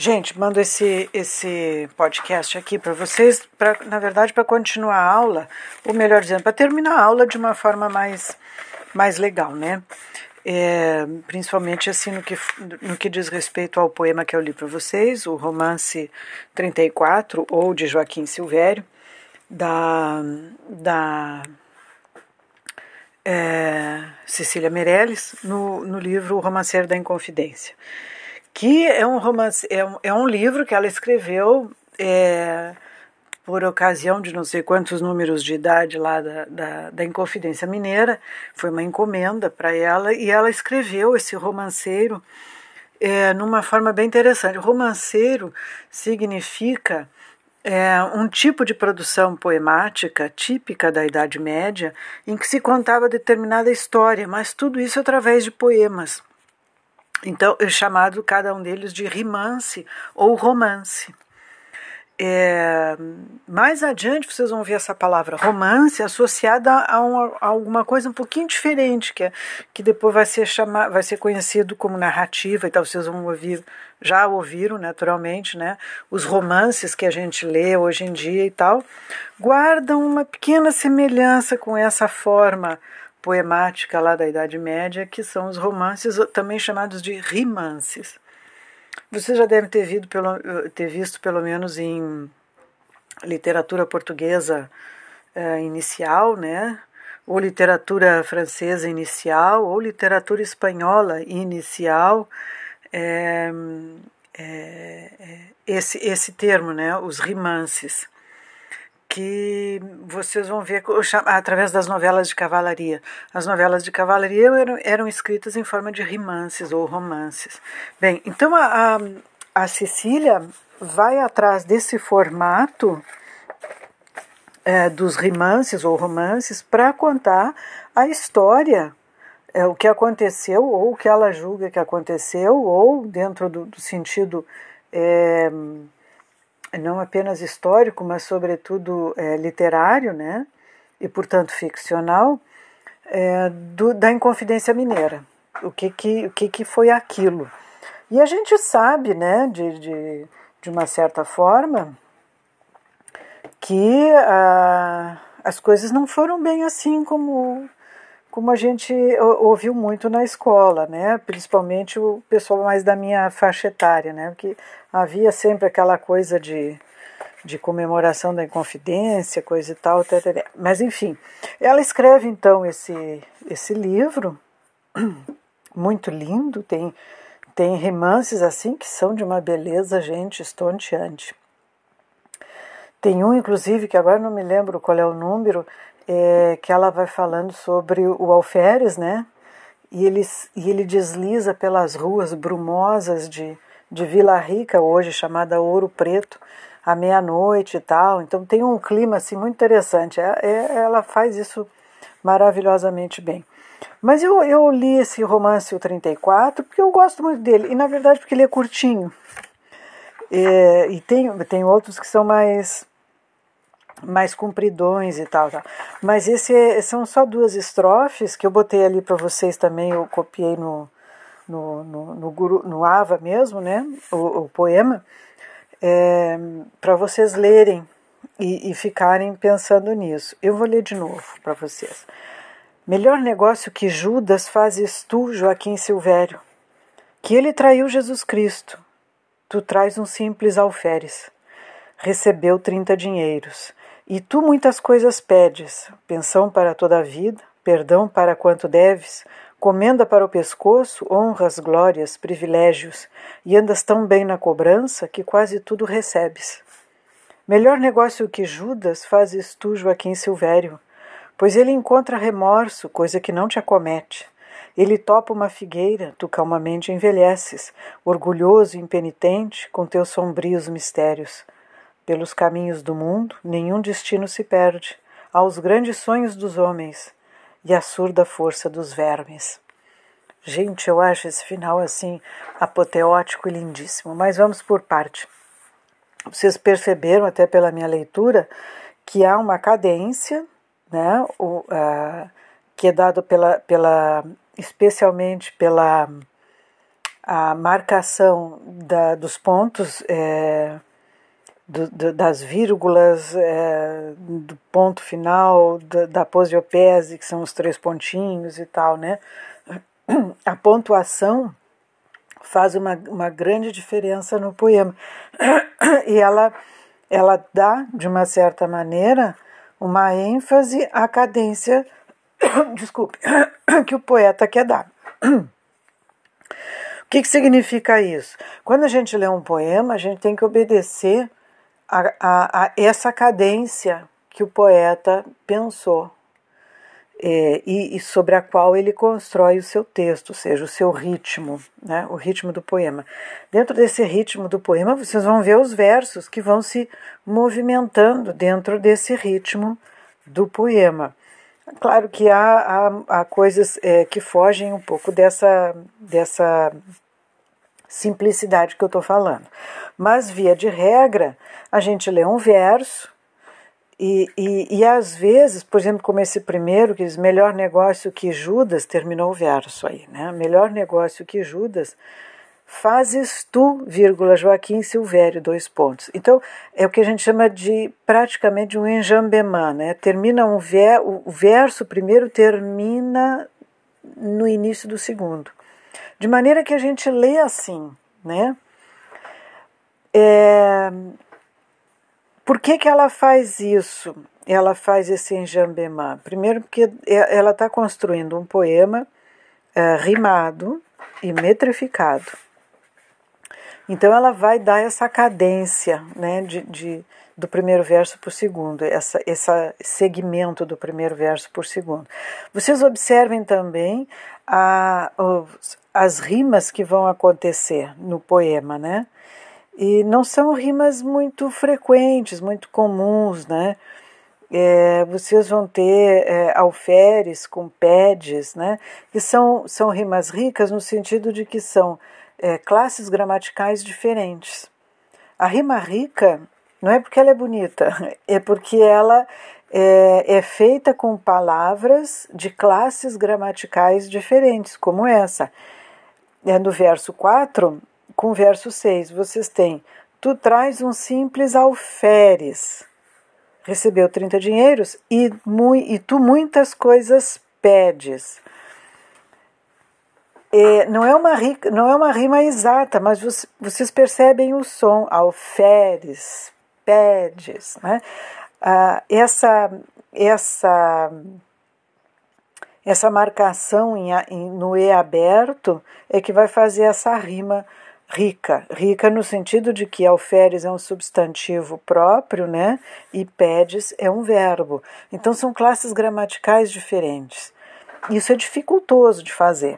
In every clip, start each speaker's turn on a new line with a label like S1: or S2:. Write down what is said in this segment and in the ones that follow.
S1: Gente, mando esse, esse podcast aqui para vocês, pra, na verdade, para continuar a aula, ou melhor dizendo, para terminar a aula de uma forma mais, mais legal, né? É, principalmente assim no que, no que diz respeito ao poema que eu li para vocês, o romance 34, ou de Joaquim Silvério, da, da é, Cecília Meirelles, no, no livro O Romanceiro da Inconfidência que é um romance, é um, é um livro que ela escreveu é, por ocasião de não sei quantos números de idade lá da, da, da Inconfidência Mineira, foi uma encomenda para ela, e ela escreveu esse romanceiro é, numa forma bem interessante. Romanceiro significa é, um tipo de produção poemática típica da Idade Média, em que se contava determinada história, mas tudo isso através de poemas. Então, é chamado cada um deles de rimance ou romance. É, mais adiante vocês vão ver essa palavra romance associada a, uma, a, alguma coisa um pouquinho diferente, que, é, que depois vai ser, chamar, vai ser conhecido como narrativa e tal. Vocês vão ouvir, já ouviram naturalmente, né? Os romances que a gente lê hoje em dia e tal, guardam uma pequena semelhança com essa forma poemática lá da Idade Média, que são os romances, também chamados de rimances. Você já deve ter, visto pelo, ter visto, pelo menos em literatura portuguesa eh, inicial, né? ou literatura francesa inicial, ou literatura espanhola inicial, é, é, esse, esse termo, né? os rimances que vocês vão ver através das novelas de cavalaria. As novelas de cavalaria eram, eram escritas em forma de rimances ou romances. Bem, então a, a, a Cecília vai atrás desse formato é, dos rimances ou romances para contar a história, é, o que aconteceu ou o que ela julga que aconteceu, ou dentro do, do sentido. É, não apenas histórico, mas sobretudo é, literário, né? E portanto ficcional, é, do, da Inconfidência Mineira. O que que, o que que foi aquilo? E a gente sabe, né, de, de, de uma certa forma, que ah, as coisas não foram bem assim como como a gente ouviu muito na escola, né? Principalmente o pessoal mais da minha faixa etária, né? Porque havia sempre aquela coisa de, de comemoração da Inconfidência, coisa e tal, tê, mas enfim, ela escreve então esse esse livro muito lindo, tem tem romances assim que são de uma beleza, gente, estonteante. Tem um, inclusive, que agora não me lembro qual é o número, é, que ela vai falando sobre o alferes, né? E ele, e ele desliza pelas ruas brumosas de, de Vila Rica, hoje chamada Ouro Preto, à meia-noite e tal. Então tem um clima assim muito interessante. É, é, ela faz isso maravilhosamente bem. Mas eu, eu li esse romance, o 34, porque eu gosto muito dele. E na verdade porque ele é curtinho. É, e tem, tem outros que são mais mais compridões e tal, tal. Mas esse é, são só duas estrofes que eu botei ali para vocês também, eu copiei no no, no, no, guru, no Ava mesmo, né, o, o poema, é, para vocês lerem e, e ficarem pensando nisso. Eu vou ler de novo para vocês. Melhor negócio que Judas fazes tu, Joaquim Silvério, que ele traiu Jesus Cristo. Tu traz um simples alferes. Recebeu trinta dinheiros e tu muitas coisas pedes: pensão para toda a vida, perdão para quanto deves, comenda para o pescoço, honras, glórias, privilégios, e andas tão bem na cobrança que quase tudo recebes. Melhor negócio que Judas fazes tu, Joaquim Silvério, pois ele encontra remorso, coisa que não te acomete. Ele topa uma figueira, tu calmamente envelheces, orgulhoso e impenitente, com teus sombrios mistérios. Pelos caminhos do mundo, nenhum destino se perde aos grandes sonhos dos homens e à surda força dos vermes. Gente, eu acho esse final assim apoteótico e lindíssimo, mas vamos por parte. Vocês perceberam até pela minha leitura que há uma cadência, né, o, uh, que é dado pela, pela, especialmente pela a marcação da, dos pontos, é, do, do, das vírgulas, é, do ponto final, da, da posiopese, que são os três pontinhos e tal, né? A pontuação faz uma, uma grande diferença no poema. E ela, ela dá, de uma certa maneira, uma ênfase à cadência, desculpe, que o poeta quer dar. O que, que significa isso? Quando a gente lê um poema, a gente tem que obedecer a, a, a essa cadência que o poeta pensou é, e, e, sobre a qual ele constrói o seu texto, ou seja, o seu ritmo, né, o ritmo do poema. Dentro desse ritmo do poema, vocês vão ver os versos que vão se movimentando dentro desse ritmo do poema. Claro que há, há, há coisas é, que fogem um pouco dessa, dessa simplicidade que eu estou falando. Mas, via de regra, a gente lê um verso e, e, e às vezes, por exemplo, como esse primeiro, que diz melhor negócio que Judas, terminou o verso aí, né? Melhor negócio que Judas fazes tu, vírgula, Joaquim Silvério, dois pontos. Então, é o que a gente chama de praticamente um enjambemã, né? Termina um ver, o verso primeiro termina no início do segundo. De maneira que a gente lê assim, né? É, por que, que ela faz isso? Ela faz esse enjambemã. Primeiro porque ela está construindo um poema é, rimado e metrificado então ela vai dar essa cadência né, de, de do primeiro verso o segundo, essa, esse segmento do primeiro verso por segundo. Vocês observem também a, as rimas que vão acontecer no poema, né? E não são rimas muito frequentes, muito comuns, né? É, vocês vão ter é, alferes com pedes, né? Que são, são rimas ricas no sentido de que são é, classes gramaticais diferentes. A rima rica não é porque ela é bonita, é porque ela é, é feita com palavras de classes gramaticais diferentes, como essa. É no verso 4 com o verso 6, vocês têm Tu traz um simples alferes, recebeu 30 dinheiros e, e tu muitas coisas pedes. É, não, é uma, não é uma rima exata, mas vocês percebem o som, alferes, pedes. Né? Ah, essa, essa, essa marcação em, em, no E aberto é que vai fazer essa rima rica. Rica no sentido de que alferes é um substantivo próprio, né? E pedes é um verbo. Então são classes gramaticais diferentes. Isso é dificultoso de fazer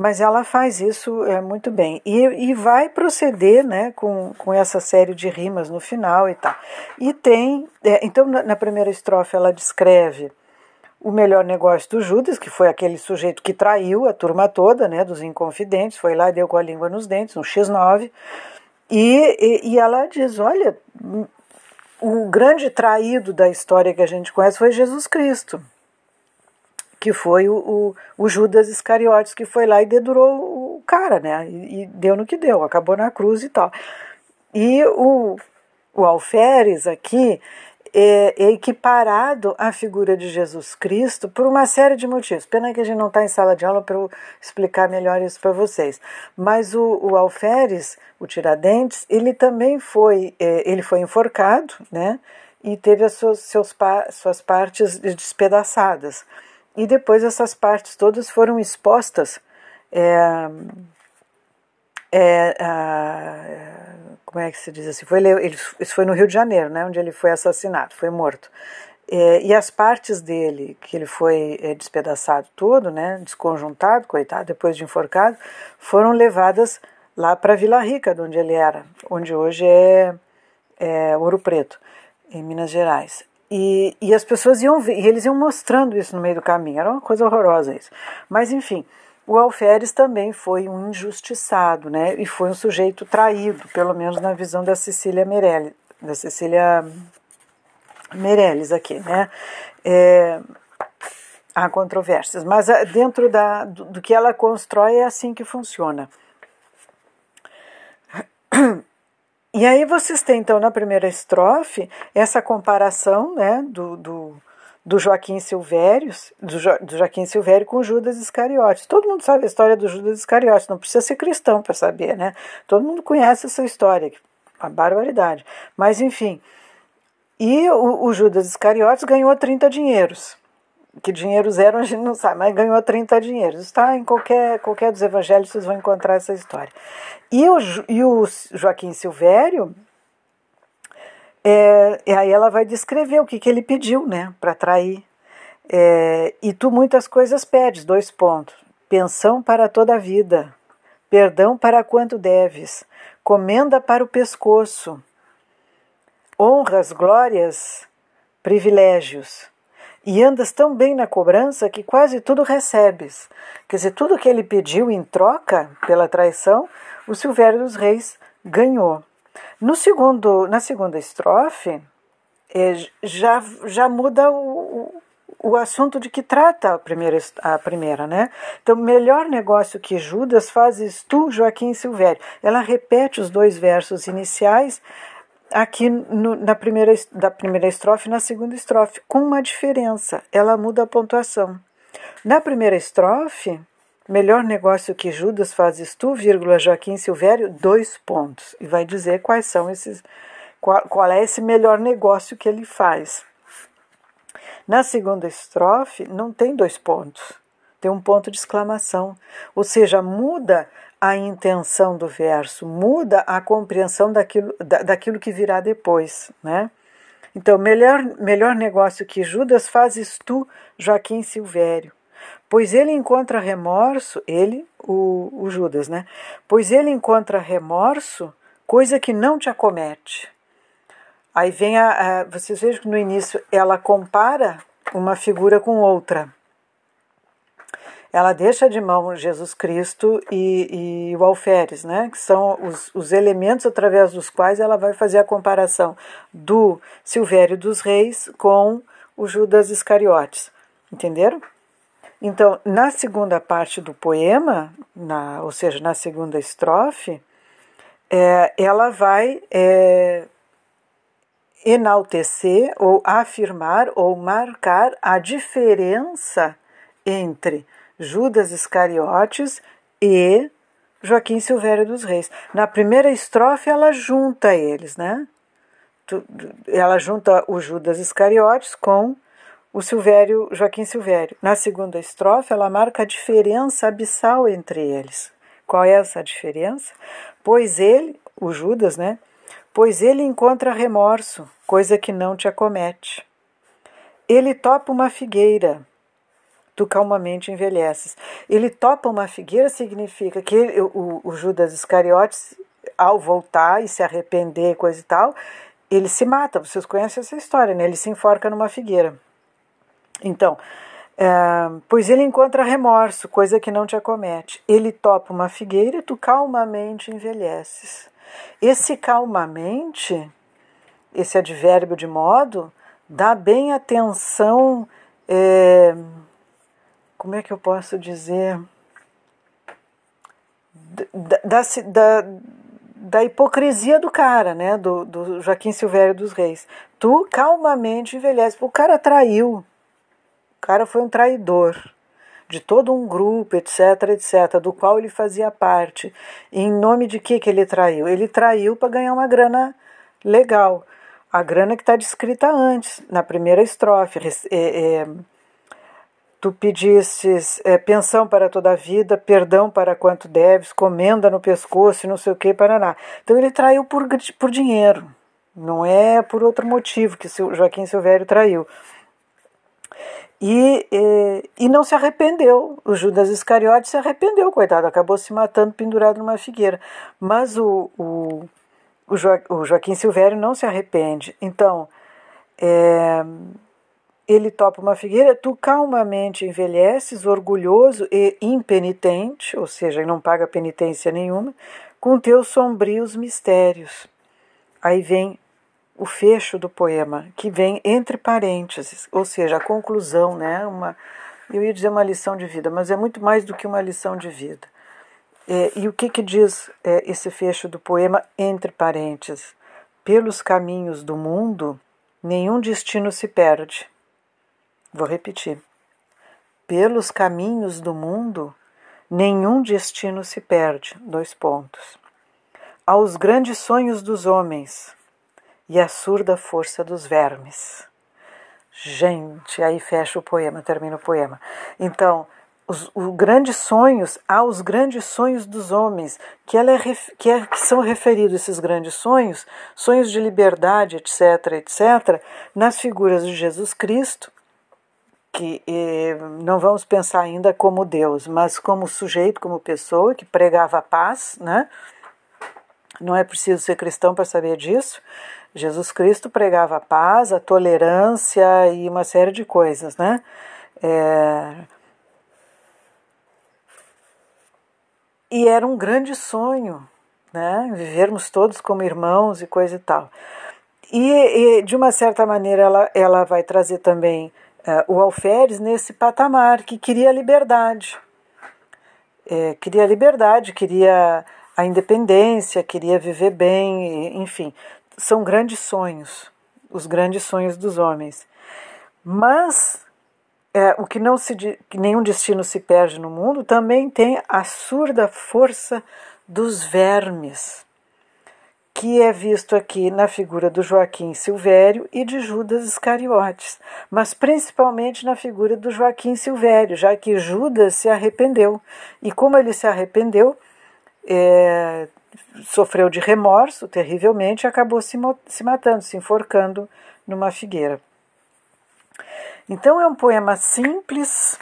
S1: mas ela faz isso é, muito bem. E, e vai proceder né, com, com essa série de rimas no final e tal. E tem. É, então, na, na, primeira estrofe, ela descreve o melhor negócio do Judas, que foi aquele sujeito que traiu a turma toda, né, dos inconfidentes, foi lá e deu com a língua nos dentes, um X9. E, e, e ela diz: olha, o grande traído da história que a gente conhece foi Jesus Cristo que foi o, o, o, Judas Iscariotes que foi lá e dedurou o cara, né? E, e, deu no que deu, acabou na cruz e tal. E o, o alferes aqui é, é equiparado à figura de Jesus Cristo por uma série de motivos. Pena que a gente não está em sala de aula para eu explicar melhor isso para vocês. Mas o, o alferes, o Tiradentes, ele também foi, é, ele foi enforcado, né? E teve as suas, seus, suas partes despedaçadas. E depois essas partes todas foram expostas. É, é, como é que se diz assim? Foi, ele, isso foi no Rio de Janeiro, né, onde ele foi assassinado, foi morto. É, e as partes dele, que ele foi é, despedaçado todo, né, desconjuntado, coitado, depois de enforcado, foram levadas lá para Vila Rica, de onde ele era, onde hoje é, é Ouro Preto, em Minas Gerais. E, e as pessoas iam ver, e eles iam mostrando isso no meio do caminho, era uma coisa horrorosa isso. Mas enfim, o Alferes também foi um injustiçado, né? E foi um sujeito traído, pelo menos na visão da Cecília Meirelles, da Cecília Meirelles aqui, né? É, há controvérsias, mas ah, dentro da, do, do que ela constrói é assim que funciona. e aí vocês têm, então, na primeira estrofe, essa comparação né, do, do, do Joaquim Silvério, do, jo, do Joaquim Silvério com Judas Iscariotes. Todo mundo sabe a história do Judas Iscariotes, não precisa ser cristão para saber, né? Todo mundo conhece essa história, uma barbaridade. Mas, enfim, e o, o Judas Iscariotes ganhou 30 dinheiros que dinheiro zero a gente não sabe, mas ganhou 30 dinheiros. Está em qualquer, qualquer dos evangelhos, vocês vão encontrar essa história. E o, e o Joaquim Silvério, é, e aí ela vai descrever o que, que ele pediu, né, para trair. É, e tu muitas coisas pedes, dois pontos. Pensão para toda a vida, perdão para quanto deves, comenda para o pescoço, honras, glórias, privilégios e andas tão bem na cobrança que quase tudo recebes. Quer dizer, tudo que ele pediu em troca pela traição, o Silvério dos Reis ganhou. No segundo, na segunda estrofe, é, já, já muda o, o, assunto de que trata a primeira, a primeira, né? Então, melhor negócio que Judas fazes tu, Joaquim Silvério. Ela repete os dois versos iniciais aqui no, na primeira, da primeira estrofe e na segunda estrofe, com uma diferença, ela muda a pontuação. Na primeira estrofe, melhor negócio que Judas fazes tu, vírgula, Joaquim Silvério, dois pontos. E vai dizer quais são esses, qual, qual é esse melhor negócio que ele faz. Na segunda estrofe, não tem dois pontos, tem um ponto de exclamação. Ou seja, muda a intenção do verso, muda a compreensão daquilo, da, daquilo que virá depois, né? Então, melhor, melhor negócio que Judas fazes tu, Joaquim Silvério, pois ele encontra remorso, ele, o, o Judas, né? Pois ele encontra remorso, coisa que não te acomete. Aí vem a, a vocês vejam que no início ela compara uma figura com outra ela deixa de mão Jesus Cristo e, e o alferes, né? que são os, os elementos através dos quais ela vai fazer a comparação do Silvério dos Reis com o Judas Iscariotes. Entenderam? Então, na segunda parte do poema, na, ou seja, na segunda estrofe, é, ela vai é, enaltecer ou afirmar ou marcar a diferença entre Judas Iscariotes e Joaquim Silvério dos Reis. Na primeira estrofe ela junta eles, né? Ela junta o Judas Iscariotes com o Silvério, Joaquim Silvério. Na segunda estrofe ela marca a diferença abissal entre eles. Qual é essa diferença? Pois ele, o Judas, né? Pois ele encontra remorso, coisa que não te acomete. Ele topa uma figueira, tu calmamente envelheces. Ele topa uma figueira significa que ele, o, o Judas Iscariotes, ao voltar e se arrepender, coisa e tal, ele se mata. Vocês conhecem essa história, né? Ele se enforca numa figueira. Então, é, pois ele encontra remorso, coisa que não te acomete. Ele topa uma figueira, tu calmamente envelheces. Esse calmamente, esse advérbio de modo, dá bem atenção. É, como é que eu posso dizer, da, da, da, da hipocrisia do cara, né, do, do Joaquim Silvério dos Reis. Tu calmamente envelhece. O cara traiu, o cara foi um traidor de todo um grupo, etc, etc, do qual ele fazia parte. E em nome de que que ele traiu? Ele traiu para ganhar uma grana legal. A grana que está descrita antes, na primeira estrofe. É, é, Tu pedistes é, pensão para toda a vida, perdão para quanto deves, comenda no pescoço e não sei o que, paraná. Então ele traiu por, por dinheiro, não é por outro motivo que Joaquim Silvério traiu. E, e, e, não se arrependeu. O Judas Iscariote se arrependeu, coitado, acabou se matando pendurado numa figueira. Mas o, o, o, jo, o Joaquim Silvério não se arrepende. Então, é, ele topa uma figueira, tu calmamente envelheces, orgulhoso e impenitente, ou seja, não paga penitência nenhuma, com teus sombrios mistérios. Aí vem o fecho do poema, que vem entre parênteses, ou seja, a conclusão, né? Uma, eu ia dizer uma lição de vida, mas é muito mais do que uma lição de vida. É, e o que, que diz é, esse fecho do poema, entre parênteses? Pelos caminhos do mundo, nenhum destino se perde. Vou repetir. Pelos caminhos do mundo, nenhum destino se perde. Dois pontos. Aos grandes sonhos dos homens e à surda força dos vermes. Gente, aí fecha o poema, termina o poema. Então, os, os grandes sonhos, há os grandes sonhos dos homens, que, ela é, que, é, que são referidos esses grandes sonhos, sonhos de liberdade, etc., etc., nas figuras de Jesus Cristo, que eh, não vamos pensar ainda como Deus, mas como sujeito, como pessoa que pregava a paz, né? Não é preciso ser cristão para saber disso. Jesus Cristo pregava a paz, a tolerância e uma série de coisas, né? É, E era um grande sonho, né? Vivermos todos como irmãos e coisa e tal. E, e de uma certa maneira ela, ela vai trazer também uh, o alferes nesse patamar que queria liberdade. É, queria liberdade, queria a independência, queria viver bem, enfim, são grandes sonhos, os grandes sonhos dos homens. Mas é, o que não se que nenhum destino se perde no mundo também tem a surda força dos vermes, que é visto aqui na figura do Joaquim Silvério e de Judas Iscariotes, mas principalmente na figura do Joaquim Silvério, já que Judas se arrependeu. E como ele se arrependeu, é, sofreu de remorso terrivelmente e acabou se, se matando, se enforcando numa figueira. Então é um poema simples,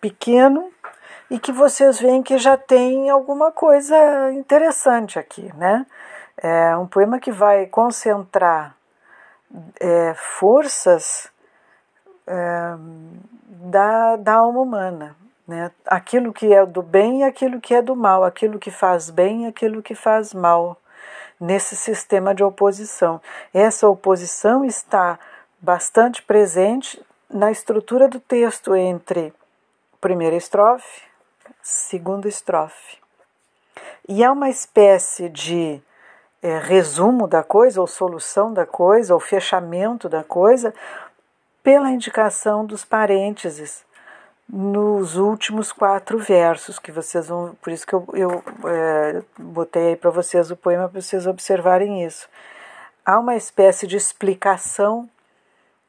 S1: pequeno e que vocês veem que já tem alguma coisa interessante aqui, né? É um poema que vai concentrar é, forças é, da, da alma humana, né? Aquilo que é do bem e aquilo que é do mal, aquilo que faz bem e aquilo que faz mal nesse sistema de oposição. Essa oposição está bastante presente na estrutura do texto entre primeira estrofe, segunda estrofe. E é uma espécie de é, resumo da coisa, ou solução da coisa, ou fechamento da coisa, pela indicação dos parênteses nos últimos quatro versos que vocês vão. Por isso que eu, eu é, botei aí para vocês o poema para vocês observarem isso. Há uma espécie de explicação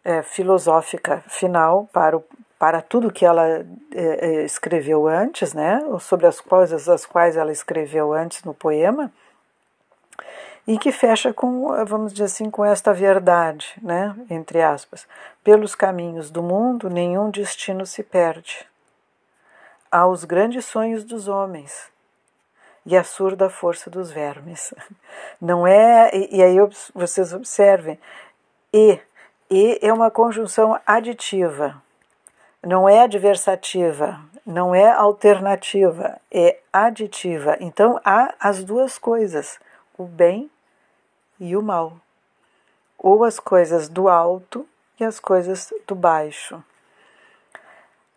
S1: é, filosófica final para, o, para tudo que ela é, é, escreveu antes, né, sobre as coisas as quais ela escreveu antes no poema, e que fecha com, vamos dizer assim, com esta verdade, né, entre aspas. Pelos caminhos do mundo, nenhum destino se perde. Há os grandes sonhos dos homens e a surda força dos vermes. Não é, e, e aí vocês observem, e e é uma conjunção aditiva, não é adversativa, não é alternativa, é aditiva. Então há as duas coisas, o bem e o mal, ou as coisas do alto e as coisas do baixo.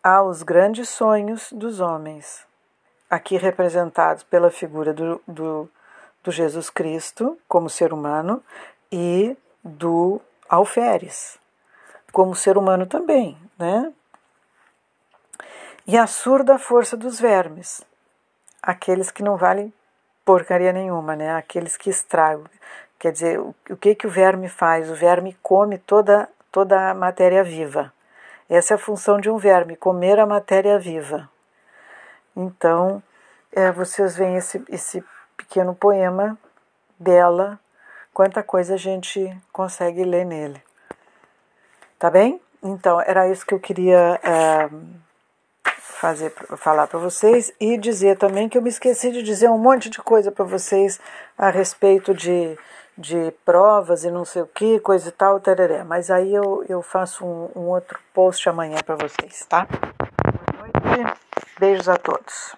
S1: Há os grandes sonhos dos homens, aqui representados pela figura do, do, do Jesus Cristo como ser humano e do alferes, como ser humano também, né? E a surda força dos vermes, aqueles que não valem porcaria nenhuma, né? Aqueles que estragam. Quer dizer, o, que que o verme faz? O verme come toda toda a matéria viva. Essa é a função de um verme, comer a matéria viva. Então, é, vocês veem esse, esse pequeno poema dela quanta coisa a gente consegue ler nele. Tá bem? Então, era isso que eu queria é, fazer, falar para vocês e dizer também que eu me esqueci de dizer um monte de coisa para vocês a respeito de, de provas e não sei o que, coisa e tal, tereré. Mas aí eu, eu faço um, um outro post amanhã para vocês, tá? Boa noite, beijos a todos.